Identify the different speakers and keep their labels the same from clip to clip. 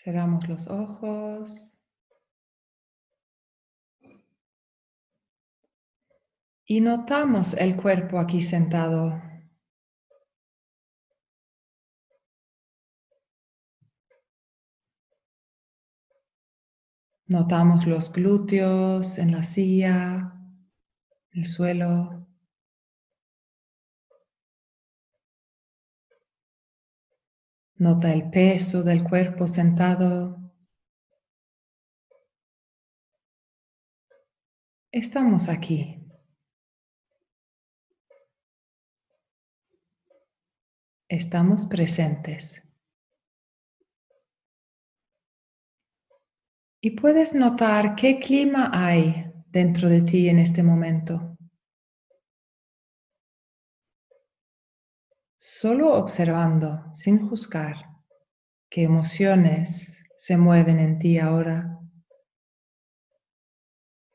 Speaker 1: Cerramos los ojos. Y notamos el cuerpo aquí sentado. Notamos los glúteos en la silla, el suelo. Nota el peso del cuerpo sentado. Estamos aquí. Estamos presentes. Y puedes notar qué clima hay dentro de ti en este momento. Solo observando, sin juzgar, qué emociones se mueven en ti ahora,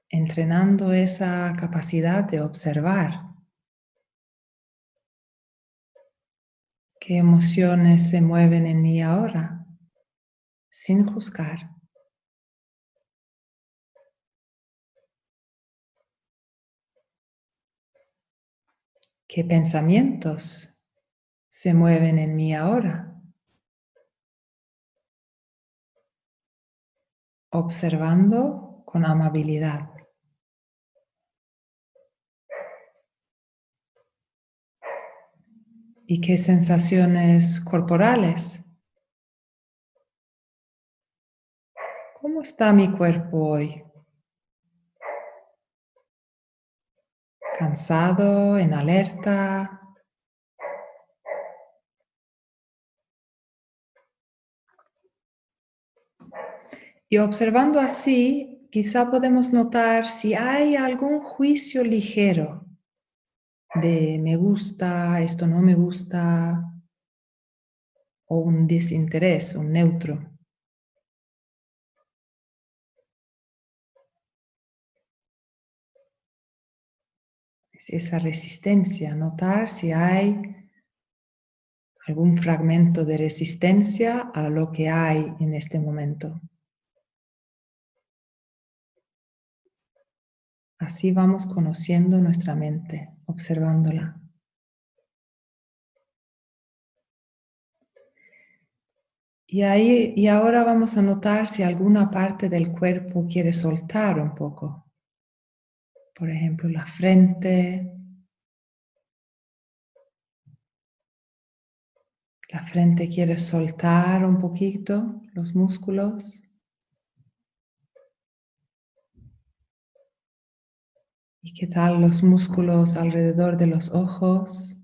Speaker 1: entrenando esa capacidad de observar. ¿Qué emociones se mueven en mí ahora? Sin juzgar. ¿Qué pensamientos se mueven en mí ahora? Observando con amabilidad. ¿Y qué sensaciones corporales? ¿Cómo está mi cuerpo hoy? cansado, en alerta. Y observando así, quizá podemos notar si hay algún juicio ligero de me gusta, esto no me gusta, o un desinterés, un neutro. esa resistencia, notar si hay algún fragmento de resistencia a lo que hay en este momento. Así vamos conociendo nuestra mente, observándola. Y, ahí, y ahora vamos a notar si alguna parte del cuerpo quiere soltar un poco por ejemplo, la frente, la frente quiere soltar un poquito los músculos. ¿Y qué tal los músculos alrededor de los ojos?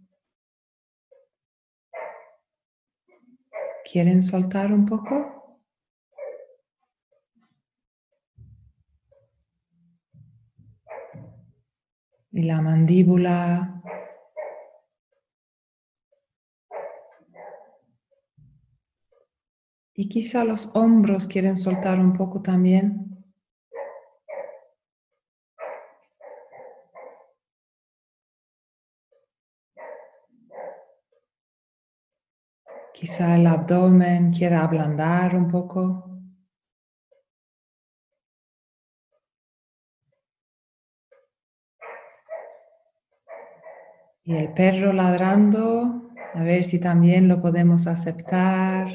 Speaker 1: ¿Quieren soltar un poco? y la mandíbula. Y quizá los hombros quieren soltar un poco también. Quizá el abdomen quiera ablandar un poco. Y el perro ladrando, a ver si también lo podemos aceptar.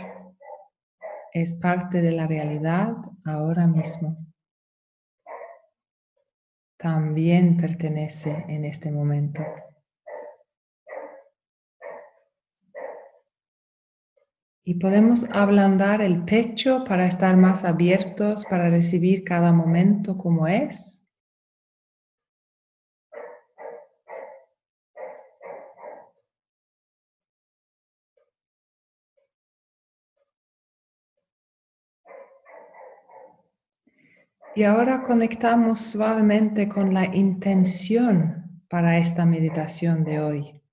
Speaker 1: Es parte de la realidad ahora mismo. También pertenece en este momento. Y podemos ablandar el pecho para estar más abiertos, para recibir cada momento como es. Y ahora conectamos suavemente con la intención para esta meditación de hoy.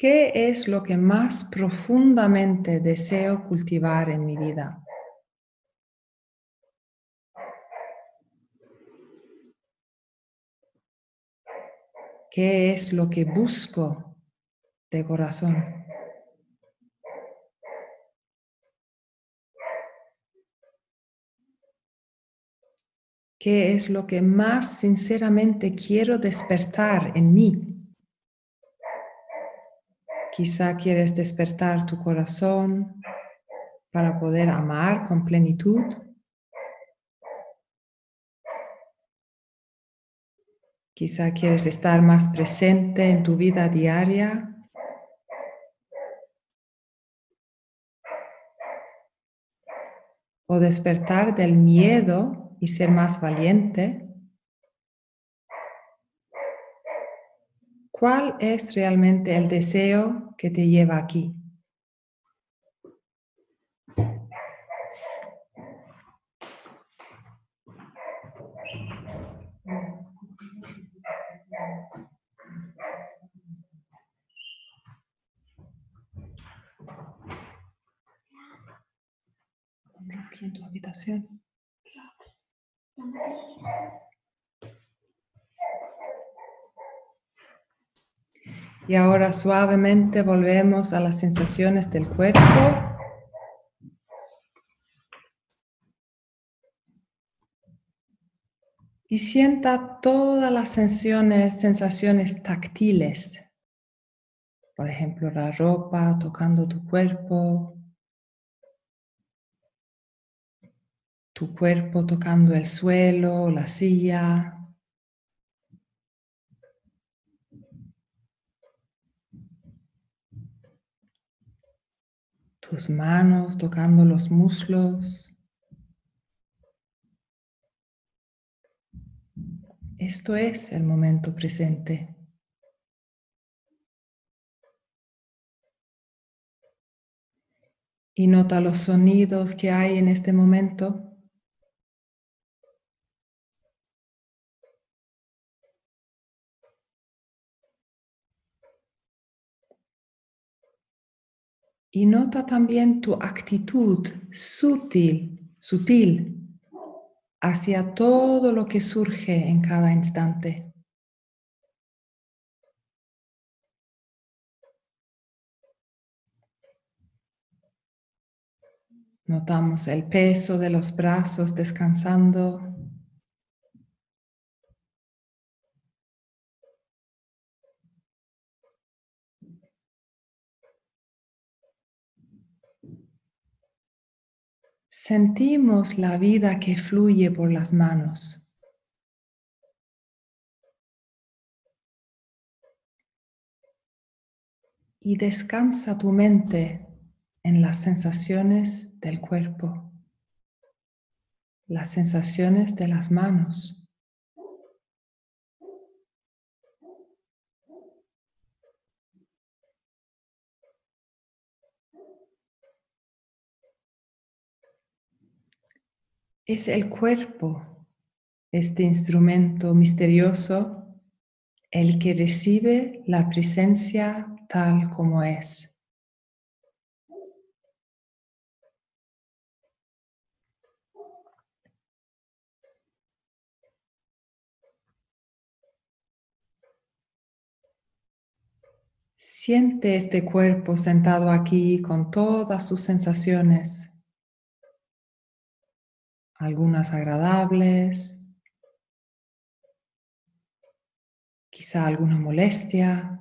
Speaker 1: ¿Qué es lo que más profundamente deseo cultivar en mi vida? ¿Qué es lo que busco de corazón? ¿Qué es lo que más sinceramente quiero despertar en mí? Quizá quieres despertar tu corazón para poder amar con plenitud. Quizá quieres estar más presente en tu vida diaria. O despertar del miedo y ser más valiente. ¿Cuál es realmente el deseo que te lleva aquí? Y ahora suavemente volvemos a las sensaciones del cuerpo. Y sienta todas las sensaciones, sensaciones táctiles. Por ejemplo, la ropa tocando tu cuerpo, tu cuerpo tocando el suelo, la silla, tus manos tocando los muslos. Esto es el momento presente. Y nota los sonidos que hay en este momento. Y nota también tu actitud sutil, sutil hacia todo lo que surge en cada instante. Notamos el peso de los brazos descansando sentimos la vida que fluye por las manos. Y descansa tu mente en las sensaciones del cuerpo, las sensaciones de las manos. Es el cuerpo, este instrumento misterioso, el que recibe la presencia tal como es. Siente este cuerpo sentado aquí con todas sus sensaciones algunas agradables, quizá alguna molestia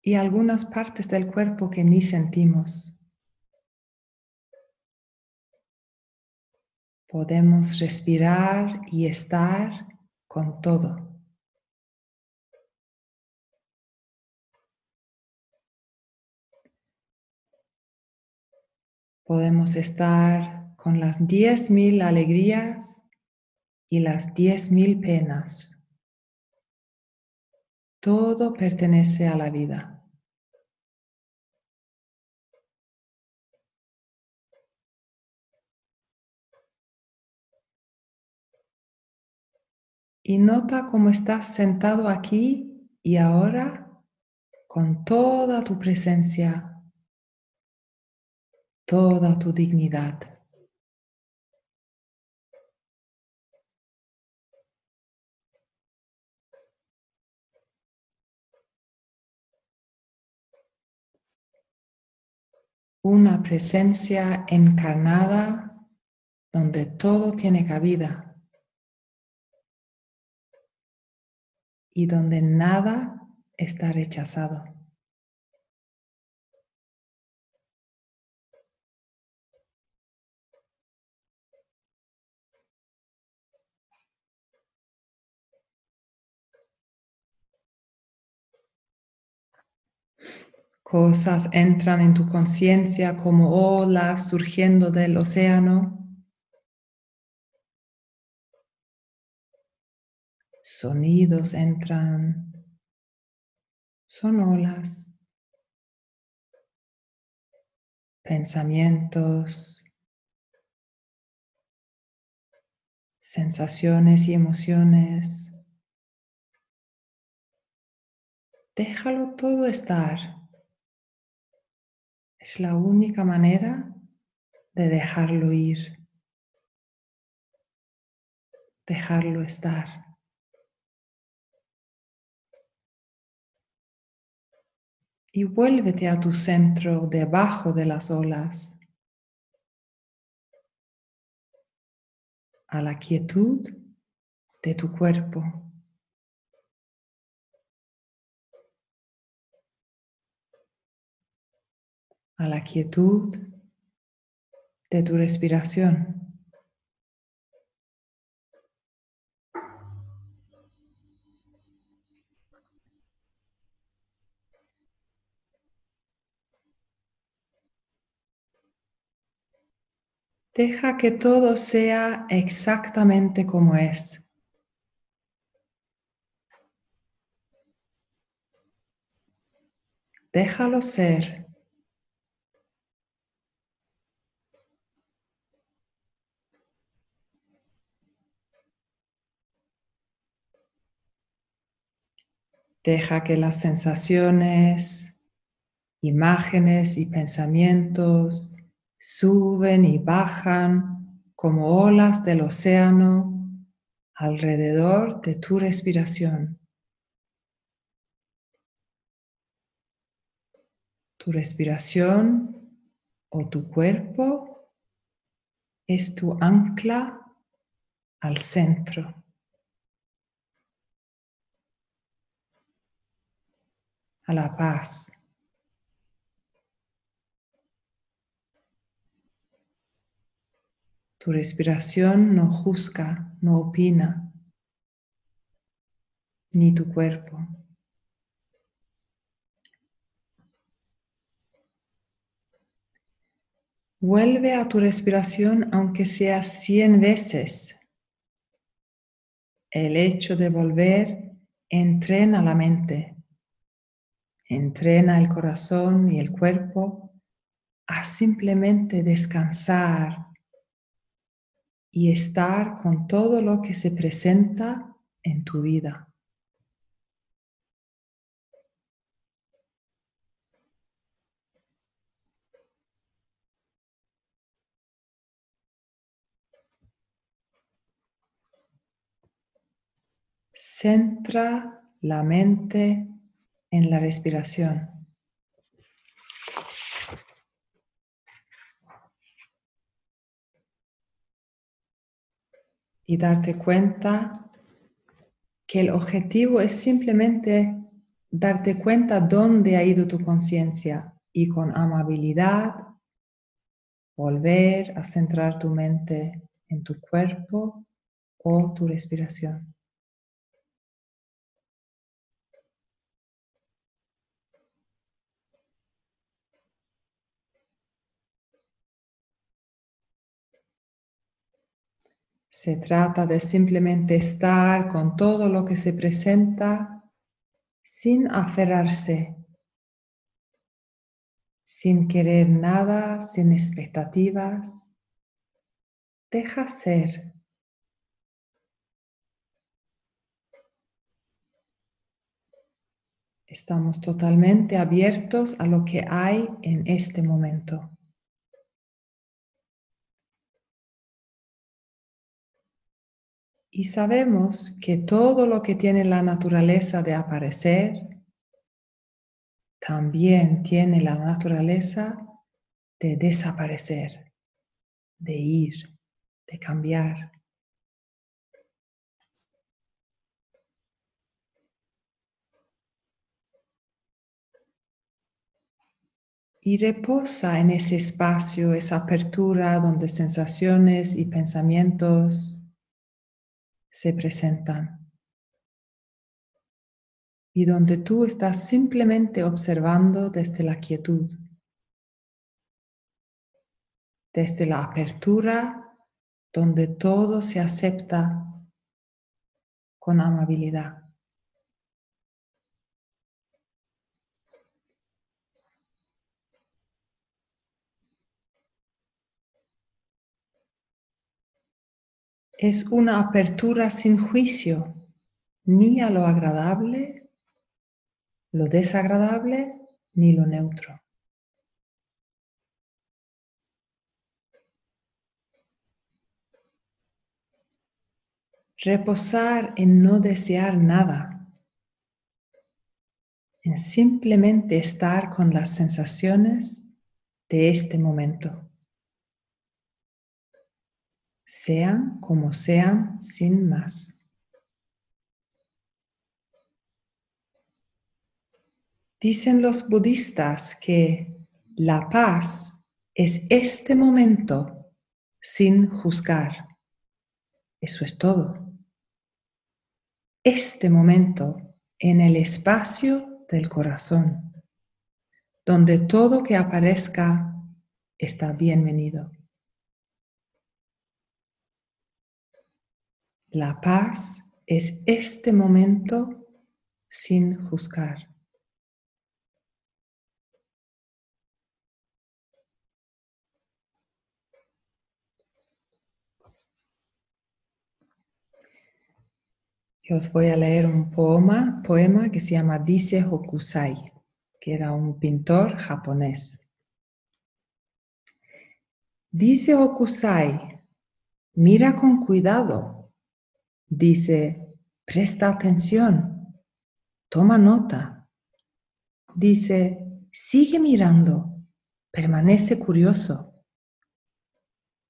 Speaker 1: y algunas partes del cuerpo que ni sentimos. Podemos respirar y estar con todo. Podemos estar con las diez mil alegrías y las diez mil penas. Todo pertenece a la vida. Y nota cómo estás sentado aquí y ahora con toda tu presencia toda tu dignidad. Una presencia encarnada donde todo tiene cabida y donde nada está rechazado. Cosas entran en tu conciencia como olas surgiendo del océano. Sonidos entran. Son olas. Pensamientos. Sensaciones y emociones. Déjalo todo estar. Es la única manera de dejarlo ir, dejarlo estar. Y vuélvete a tu centro debajo de las olas, a la quietud de tu cuerpo. A la quietud de tu respiración. Deja que todo sea exactamente como es. Déjalo ser. Deja que las sensaciones, imágenes y pensamientos suben y bajan como olas del océano alrededor de tu respiración. Tu respiración o tu cuerpo es tu ancla al centro. A la paz. Tu respiración no juzga, no opina, ni tu cuerpo. Vuelve a tu respiración aunque sea cien veces. El hecho de volver entrena la mente. Entrena el corazón y el cuerpo a simplemente descansar y estar con todo lo que se presenta en tu vida. Centra la mente en la respiración. Y darte cuenta que el objetivo es simplemente darte cuenta dónde ha ido tu conciencia y con amabilidad volver a centrar tu mente en tu cuerpo o tu respiración. Se trata de simplemente estar con todo lo que se presenta sin aferrarse, sin querer nada, sin expectativas. Deja ser. Estamos totalmente abiertos a lo que hay en este momento. Y sabemos que todo lo que tiene la naturaleza de aparecer, también tiene la naturaleza de desaparecer, de ir, de cambiar. Y reposa en ese espacio, esa apertura donde sensaciones y pensamientos se presentan. Y donde tú estás simplemente observando desde la quietud, desde la apertura donde todo se acepta con amabilidad. Es una apertura sin juicio, ni a lo agradable, lo desagradable, ni lo neutro. Reposar en no desear nada, en simplemente estar con las sensaciones de este momento sean como sean sin más. Dicen los budistas que la paz es este momento sin juzgar. Eso es todo. Este momento en el espacio del corazón, donde todo que aparezca está bienvenido. La paz es este momento sin juzgar. Os voy a leer un poema, poema que se llama Dice Hokusai, que era un pintor japonés. Dice Hokusai, mira con cuidado Dice, presta atención, toma nota. Dice, sigue mirando, permanece curioso.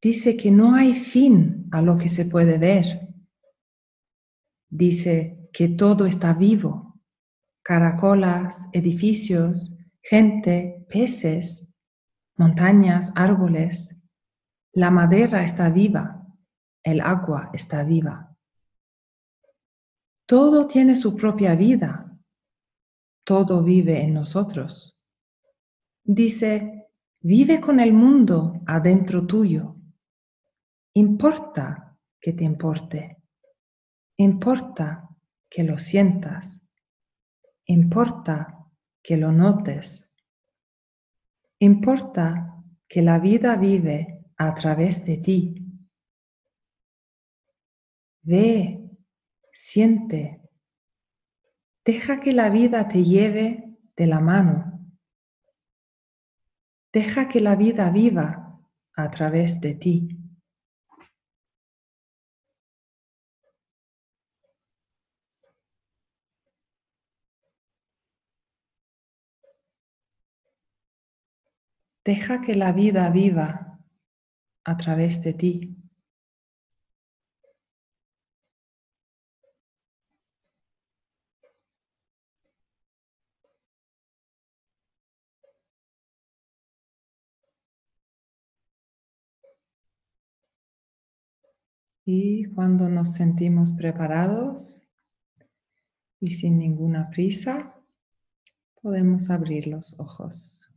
Speaker 1: Dice que no hay fin a lo que se puede ver. Dice que todo está vivo, caracolas, edificios, gente, peces, montañas, árboles. La madera está viva, el agua está viva. Todo tiene su propia vida. Todo vive en nosotros. Dice, vive con el mundo adentro tuyo. Importa que te importe. Importa que lo sientas. Importa que lo notes. Importa que la vida vive a través de ti. Ve siente. Deja que la vida te lleve de la mano. Deja que la vida viva a través de ti. Deja que la vida viva a través de ti. Y cuando nos sentimos preparados y sin ninguna prisa, podemos abrir los ojos.